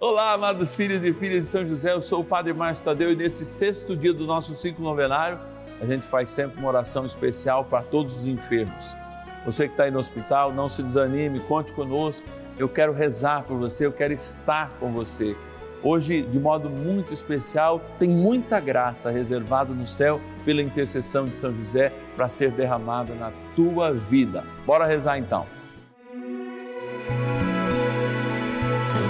Olá, amados filhos e filhas de São José, eu sou o Padre Márcio Tadeu e nesse sexto dia do nosso ciclo novenário, a gente faz sempre uma oração especial para todos os enfermos. Você que está aí no hospital, não se desanime, conte conosco. Eu quero rezar por você, eu quero estar com você. Hoje, de modo muito especial, tem muita graça reservada no céu pela intercessão de São José para ser derramada na tua vida. Bora rezar então.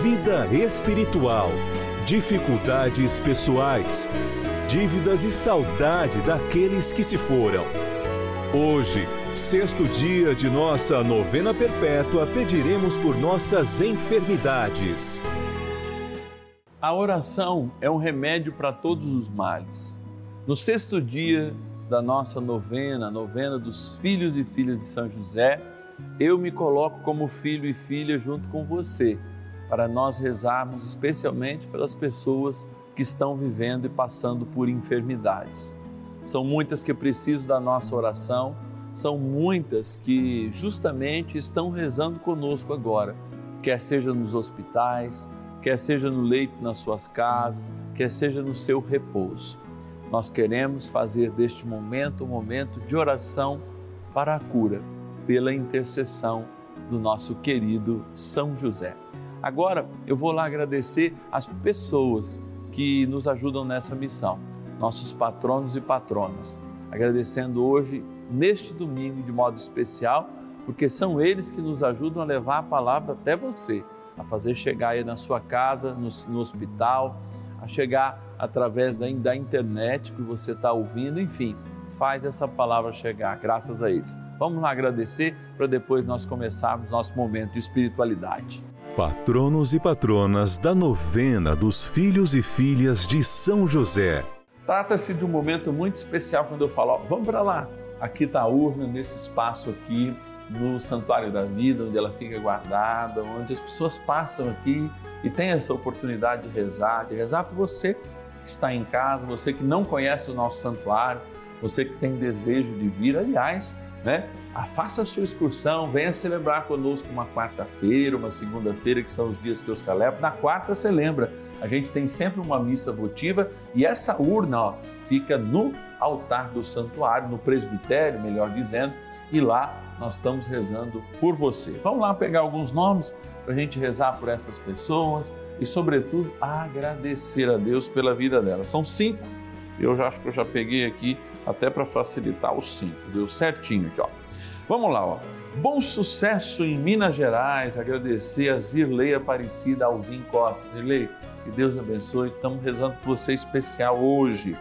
vida espiritual, dificuldades pessoais, dívidas e saudade daqueles que se foram. Hoje, sexto dia de nossa novena perpétua, pediremos por nossas enfermidades. A oração é um remédio para todos os males. No sexto dia da nossa novena, novena dos filhos e filhas de São José, eu me coloco como filho e filha junto com você, para nós rezarmos especialmente pelas pessoas que estão vivendo e passando por enfermidades. São muitas que precisam da nossa oração, são muitas que justamente estão rezando conosco agora, quer seja nos hospitais, quer seja no leito nas suas casas, quer seja no seu repouso. Nós queremos fazer deste momento um momento de oração para a cura, pela intercessão do nosso querido São José. Agora eu vou lá agradecer as pessoas que nos ajudam nessa missão, nossos patronos e patronas. Agradecendo hoje, neste domingo, de modo especial, porque são eles que nos ajudam a levar a palavra até você, a fazer chegar aí na sua casa, no, no hospital, a chegar através da, da internet que você está ouvindo, enfim, faz essa palavra chegar, graças a eles. Vamos lá agradecer para depois nós começarmos nosso momento de espiritualidade. Patronos e patronas da novena dos filhos e filhas de São José. Trata-se de um momento muito especial quando eu falo, ó, vamos para lá. Aqui está a urna, nesse espaço aqui, no Santuário da Vida, onde ela fica guardada, onde as pessoas passam aqui e tem essa oportunidade de rezar, de rezar por você que está em casa, você que não conhece o nosso santuário, você que tem desejo de vir, aliás, né? Faça a sua excursão, venha celebrar conosco uma quarta-feira, uma segunda-feira, que são os dias que eu celebro. Na quarta, você lembra, a gente tem sempre uma missa votiva e essa urna ó, fica no altar do santuário, no presbitério, melhor dizendo, e lá nós estamos rezando por você. Vamos lá pegar alguns nomes para a gente rezar por essas pessoas e, sobretudo, agradecer a Deus pela vida delas. São cinco, eu já acho que eu já peguei aqui até para facilitar os cinco, deu certinho aqui, ó. Vamos lá, ó. Bom sucesso em Minas Gerais, agradecer a Zirlei Aparecida Alvim Costa. Zirlei, que Deus abençoe, estamos rezando por você especial hoje.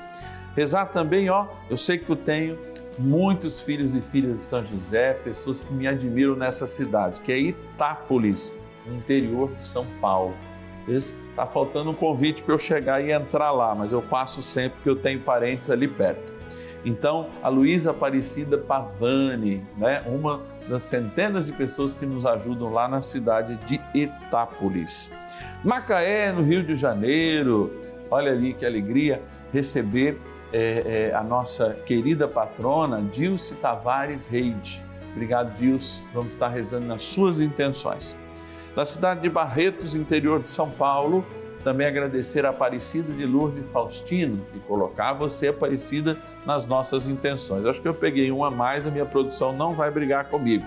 Rezar também, ó, eu sei que eu tenho muitos filhos e filhas de São José, pessoas que me admiram nessa cidade, que é Itápolis, interior de São Paulo. Está faltando um convite para eu chegar e entrar lá, mas eu passo sempre porque eu tenho parentes ali perto. Então, a Luísa Aparecida Pavani, né, uma das centenas de pessoas que nos ajudam lá na cidade de Itápolis. Macaé, no Rio de Janeiro, olha ali que alegria receber é, é, a nossa querida patrona Dilce Tavares Reide. Obrigado, Dilce. Vamos estar rezando nas suas intenções. Da cidade de Barretos, interior de São Paulo, também agradecer a Aparecida de Lourdes Faustino e colocar você, Aparecida, nas nossas intenções. Acho que eu peguei uma a mais, a minha produção não vai brigar comigo.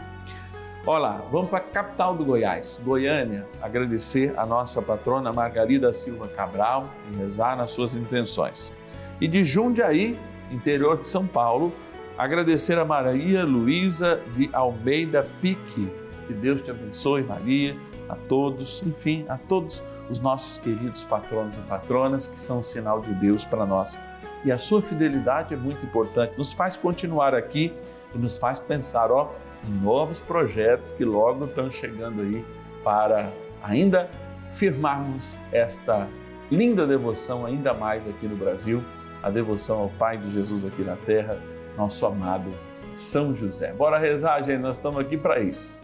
Olá, vamos para a capital do Goiás, Goiânia, agradecer a nossa patrona Margarida Silva Cabral e rezar nas suas intenções. E de Jundiaí, interior de São Paulo, agradecer a Maria Luísa de Almeida Pique. Que Deus te abençoe, Maria, a todos, enfim, a todos os nossos queridos patronos e patronas que são um sinal de Deus para nós. E a sua fidelidade é muito importante, nos faz continuar aqui e nos faz pensar, ó, novos projetos que logo estão chegando aí para ainda firmarmos esta linda devoção ainda mais aqui no Brasil, a devoção ao Pai de Jesus aqui na terra, nosso amado São José. Bora rezar, gente, nós estamos aqui para isso.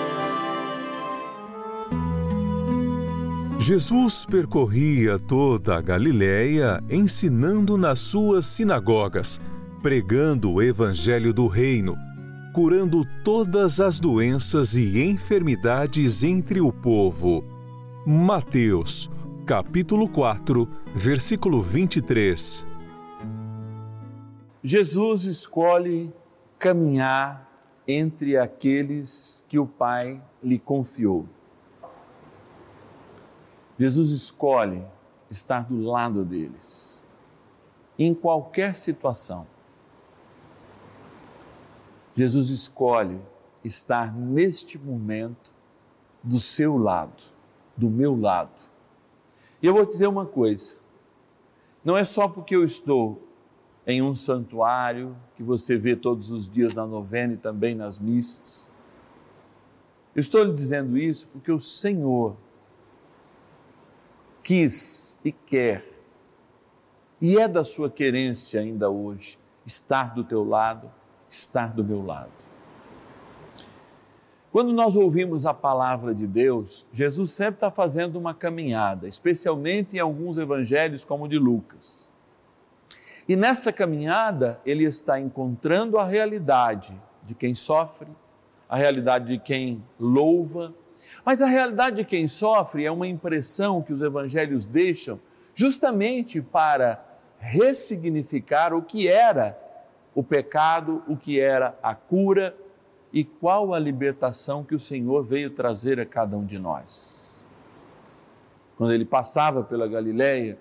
Jesus percorria toda a Galiléia ensinando nas suas sinagogas, pregando o Evangelho do Reino curando todas as doenças e enfermidades entre o povo. Mateus, capítulo 4, versículo 23. Jesus escolhe caminhar entre aqueles que o Pai lhe confiou. Jesus escolhe estar do lado deles, em qualquer situação Jesus escolhe estar neste momento do seu lado, do meu lado. E eu vou dizer uma coisa: não é só porque eu estou em um santuário que você vê todos os dias na novena e também nas missas. Eu estou lhe dizendo isso porque o Senhor quis e quer, e é da sua querência ainda hoje, estar do teu lado estar do meu lado. Quando nós ouvimos a palavra de Deus, Jesus sempre está fazendo uma caminhada, especialmente em alguns evangelhos, como o de Lucas. E nesta caminhada, ele está encontrando a realidade de quem sofre, a realidade de quem louva, mas a realidade de quem sofre é uma impressão que os evangelhos deixam justamente para ressignificar o que era o pecado, o que era a cura e qual a libertação que o Senhor veio trazer a cada um de nós. Quando ele passava pela Galileia,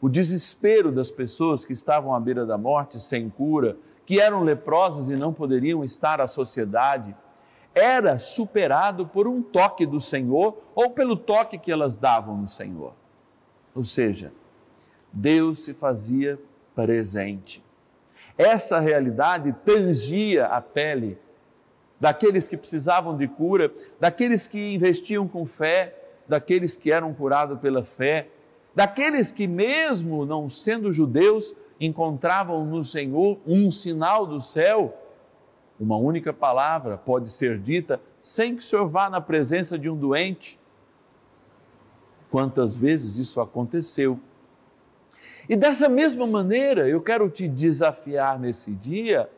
o desespero das pessoas que estavam à beira da morte, sem cura, que eram leprosas e não poderiam estar à sociedade, era superado por um toque do Senhor ou pelo toque que elas davam no Senhor. Ou seja, Deus se fazia presente. Essa realidade tangia a pele daqueles que precisavam de cura, daqueles que investiam com fé, daqueles que eram curados pela fé, daqueles que, mesmo não sendo judeus, encontravam no Senhor um sinal do céu. Uma única palavra pode ser dita sem que o Senhor vá na presença de um doente. Quantas vezes isso aconteceu? E dessa mesma maneira, eu quero te desafiar nesse dia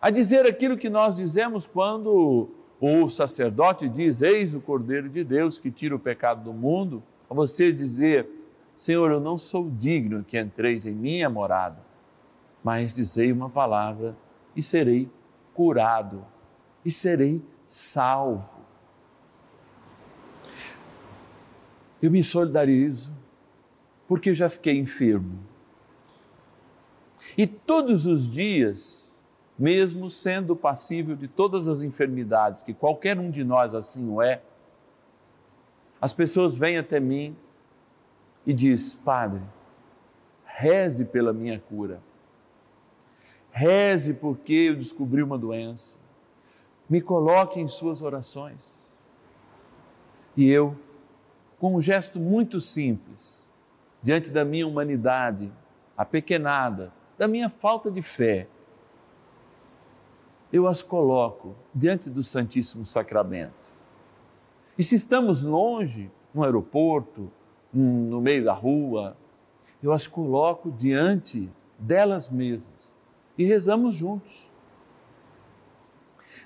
a dizer aquilo que nós dizemos quando o sacerdote diz: Eis o Cordeiro de Deus que tira o pecado do mundo. A você dizer: Senhor, eu não sou digno que entreis em minha morada, mas dizei uma palavra e serei curado, e serei salvo. Eu me solidarizo porque já fiquei enfermo. E todos os dias, mesmo sendo passível de todas as enfermidades, que qualquer um de nós assim o é, as pessoas vêm até mim e diz: Padre, reze pela minha cura. Reze porque eu descobri uma doença. Me coloque em suas orações. E eu, com um gesto muito simples, diante da minha humanidade apequenada, da minha falta de fé, eu as coloco diante do Santíssimo Sacramento. E se estamos longe, no aeroporto, no meio da rua, eu as coloco diante delas mesmas e rezamos juntos.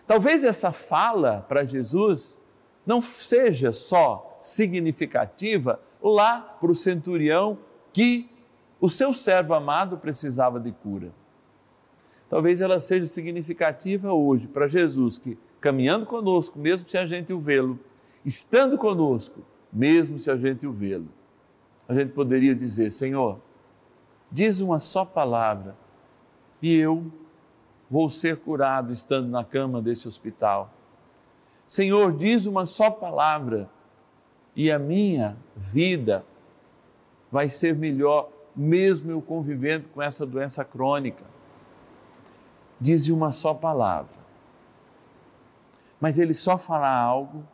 Talvez essa fala para Jesus não seja só significativa lá para o centurião que o seu servo amado precisava de cura. Talvez ela seja significativa hoje para Jesus, que caminhando conosco, mesmo se a gente o vê-lo, estando conosco, mesmo se a gente o vê-lo, a gente poderia dizer: Senhor, diz uma só palavra e eu vou ser curado estando na cama desse hospital. Senhor, diz uma só palavra e a minha vida vai ser melhor, mesmo eu convivendo com essa doença crônica. Diz uma só palavra. Mas ele só fará algo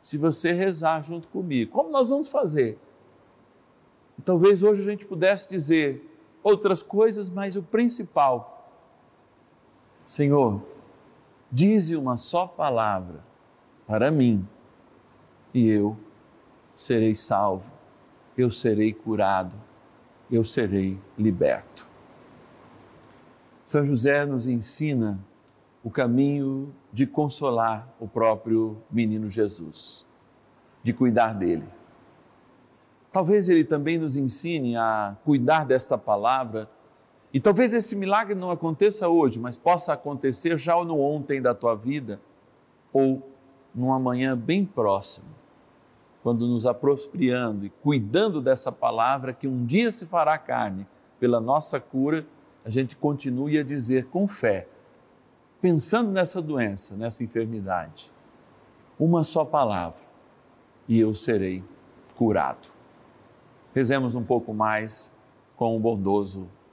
se você rezar junto comigo. Como nós vamos fazer? Talvez hoje a gente pudesse dizer outras coisas, mas o principal, Senhor, dize uma só palavra para mim e eu serei salvo, eu serei curado, eu serei liberto. São José nos ensina o caminho de consolar o próprio menino Jesus, de cuidar dele. Talvez ele também nos ensine a cuidar desta palavra. E talvez esse milagre não aconteça hoje, mas possa acontecer já no ontem da tua vida ou num amanhã bem próximo, quando nos apropriando e cuidando dessa palavra que um dia se fará carne pela nossa cura, a gente continue a dizer com fé, pensando nessa doença, nessa enfermidade, uma só palavra e eu serei curado. Rezemos um pouco mais com o bondoso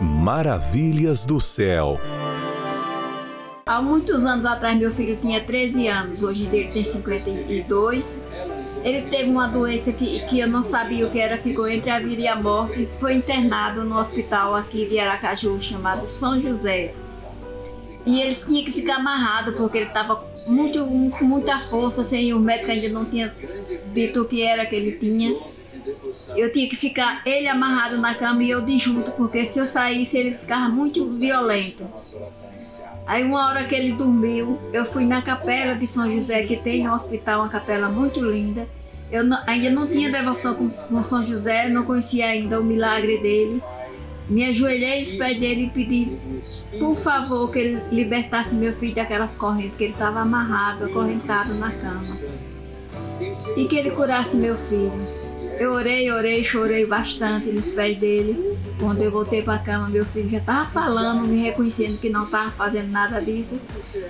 Maravilhas do céu. Há muitos anos atrás, meu filho tinha 13 anos, hoje ele tem 52. Ele teve uma doença que, que eu não sabia o que era, ficou entre a vida e a morte foi internado no hospital aqui de Aracaju, chamado São José. E ele tinha que ficar amarrado porque ele estava com muita força, assim, o médico ainda não tinha dito o que era que ele tinha. Eu tinha que ficar ele amarrado na cama e eu de junto, porque se eu saísse ele ficava muito violento. Aí uma hora que ele dormiu, eu fui na capela de São José, que tem no hospital uma capela muito linda. Eu não, ainda não tinha devoção com, com São José, não conhecia ainda o milagre dele. Me ajoelhei aos pés dele e pedi, por favor, que ele libertasse meu filho daquelas correntes, que ele estava amarrado, acorrentado na cama. E que ele curasse meu filho. Eu orei, orei, chorei bastante nos pés dele. Quando eu voltei para a cama, meu filho já estava falando, me reconhecendo que não estava fazendo nada disso.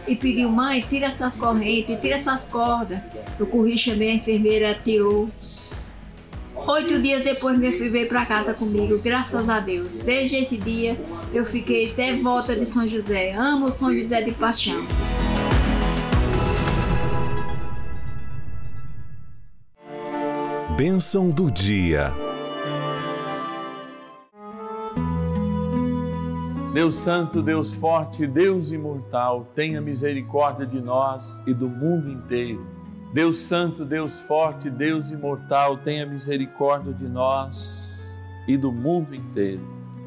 E pediu, mãe, tira essas correntes, tira essas cordas. Eu corri, chamei a enfermeira, tirou. Oito dias depois, meu filho veio para casa comigo, graças a Deus. Desde esse dia, eu fiquei devota de São José. Amo São José de paixão. Bênção do dia. Deus Santo, Deus Forte, Deus Imortal, tenha misericórdia de nós e do mundo inteiro. Deus Santo, Deus Forte, Deus Imortal, tenha misericórdia de nós e do mundo inteiro.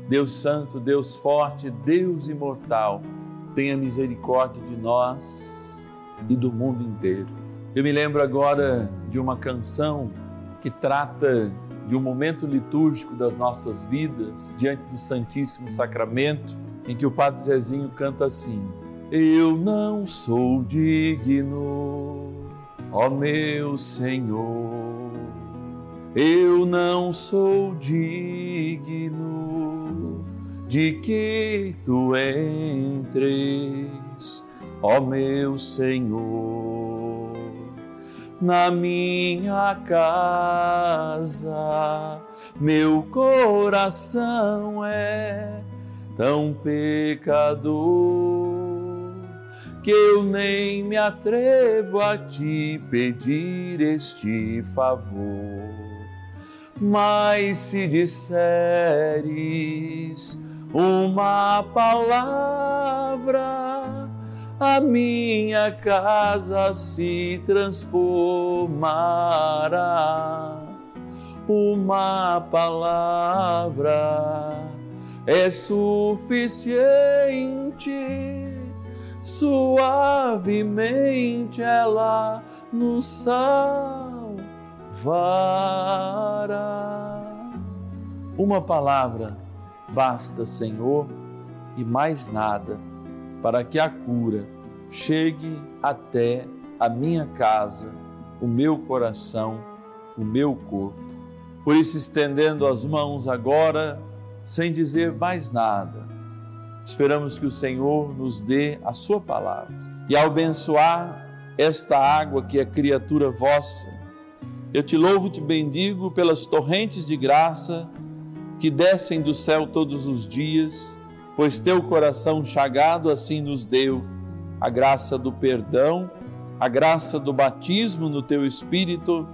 Deus Santo, Deus Forte, Deus Imortal, tenha misericórdia de nós e do mundo inteiro. Eu me lembro agora de uma canção que trata de um momento litúrgico das nossas vidas diante do Santíssimo Sacramento, em que o Padre Zezinho canta assim: Eu não sou digno, ó meu Senhor, eu não sou digno de que tu entres, ó meu Senhor na minha casa. Meu coração é tão pecador que eu nem me atrevo a te pedir este favor. Mas se disseres uma palavra, a minha casa se transformará. Uma palavra é suficiente, suavemente ela nos salvará. Uma palavra basta, Senhor, e mais nada para que a cura chegue até a minha casa, o meu coração, o meu corpo. Por isso, estendendo as mãos agora, sem dizer mais nada, esperamos que o Senhor nos dê a Sua palavra e, ao abençoar esta água que é criatura vossa, eu te louvo e te bendigo pelas torrentes de graça que descem do céu todos os dias pois teu coração chagado assim nos deu a graça do perdão, a graça do batismo no teu espírito,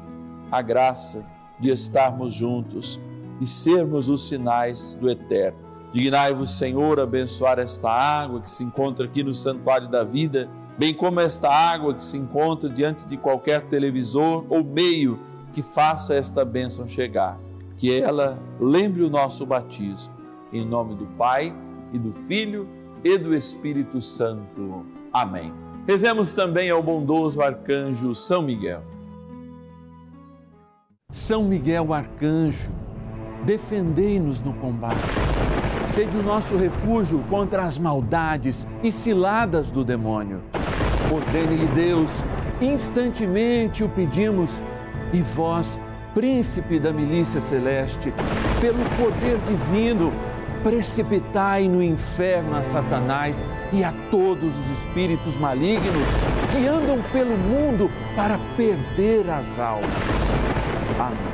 a graça de estarmos juntos e sermos os sinais do eterno. Dignai-vos, Senhor, abençoar esta água que se encontra aqui no santuário da vida, bem como esta água que se encontra diante de qualquer televisor ou meio que faça esta bênção chegar. Que ela lembre o nosso batismo. Em nome do Pai e do Filho e do Espírito Santo. Amém. Rezemos também ao bondoso arcanjo São Miguel. São Miguel arcanjo, defendei-nos no combate. Sede o nosso refúgio contra as maldades e ciladas do demônio. Ordene-lhe Deus, instantemente o pedimos, e vós, príncipe da milícia celeste, pelo poder divino, precipitai no inferno a Satanás e a todos os espíritos malignos que andam pelo mundo para perder as almas. Amém.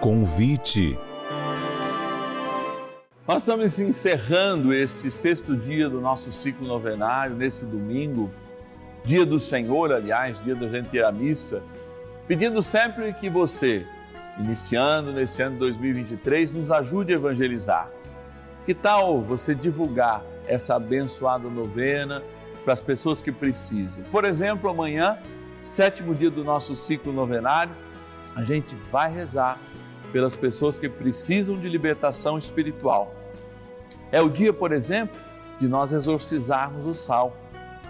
Convite. Nós estamos encerrando esse sexto dia do nosso ciclo novenário, nesse domingo, dia do Senhor, aliás, dia da gente ir à missa, pedindo sempre que você iniciando nesse ano 2023, nos ajude a evangelizar. Que tal você divulgar essa abençoada novena para as pessoas que precisam? Por exemplo, amanhã, sétimo dia do nosso ciclo novenário, a gente vai rezar pelas pessoas que precisam de libertação espiritual. É o dia, por exemplo, de nós exorcizarmos o sal,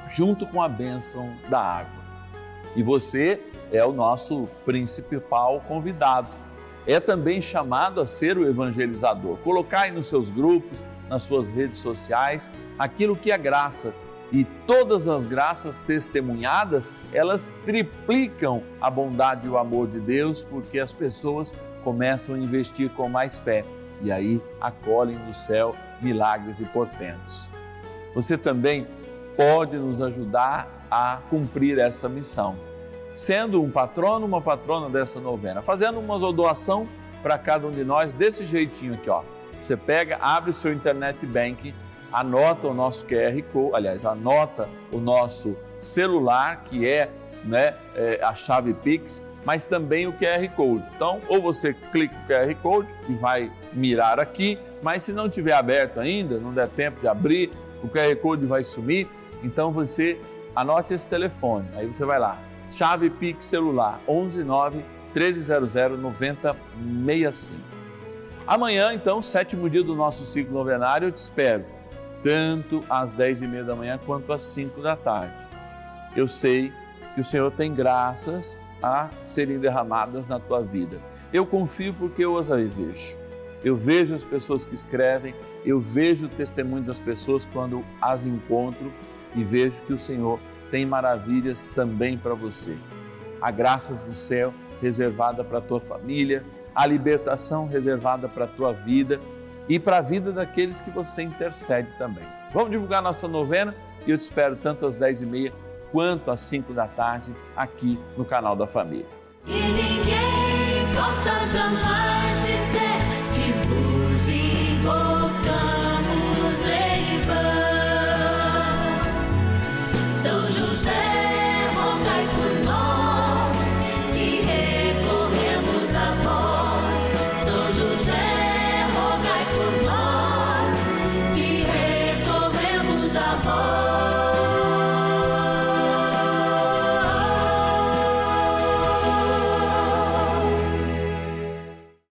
junto com a bênção da água. E você é o nosso principal convidado. É também chamado a ser o evangelizador. Colocar aí nos seus grupos, nas suas redes sociais, aquilo que é graça. E todas as graças testemunhadas, elas triplicam a bondade e o amor de Deus, porque as pessoas começam a investir com mais fé e aí acolhem do céu milagres e portentos. Você também pode nos ajudar a cumprir essa missão sendo um patrono, uma patrona dessa novena, fazendo uma doação para cada um de nós desse jeitinho aqui, ó. Você pega, abre o seu internet banking, anota o nosso QR Code, aliás, anota o nosso celular, que é, né, é a chave Pix, mas também o QR Code. Então, ou você clica o QR Code e vai mirar aqui, mas se não tiver aberto ainda, não der tempo de abrir, o QR Code vai sumir, então você anote esse telefone. Aí você vai lá, Chave Pix celular 11 9 1300 9065. Amanhã, então, sétimo dia do nosso ciclo novenário, eu te espero, tanto às 10 e meia da manhã quanto às 5 da tarde. Eu sei que o Senhor tem graças a serem derramadas na tua vida. Eu confio porque eu as vejo. Eu vejo as pessoas que escrevem, eu vejo o testemunho das pessoas quando as encontro e vejo que o Senhor tem maravilhas também para você. Há graças no céu reservada para a tua família, a libertação reservada para a tua vida e para a vida daqueles que você intercede também. Vamos divulgar nossa novena e eu te espero tanto às 10h30 quanto às 5 da tarde aqui no canal da Família. E ninguém possa jamais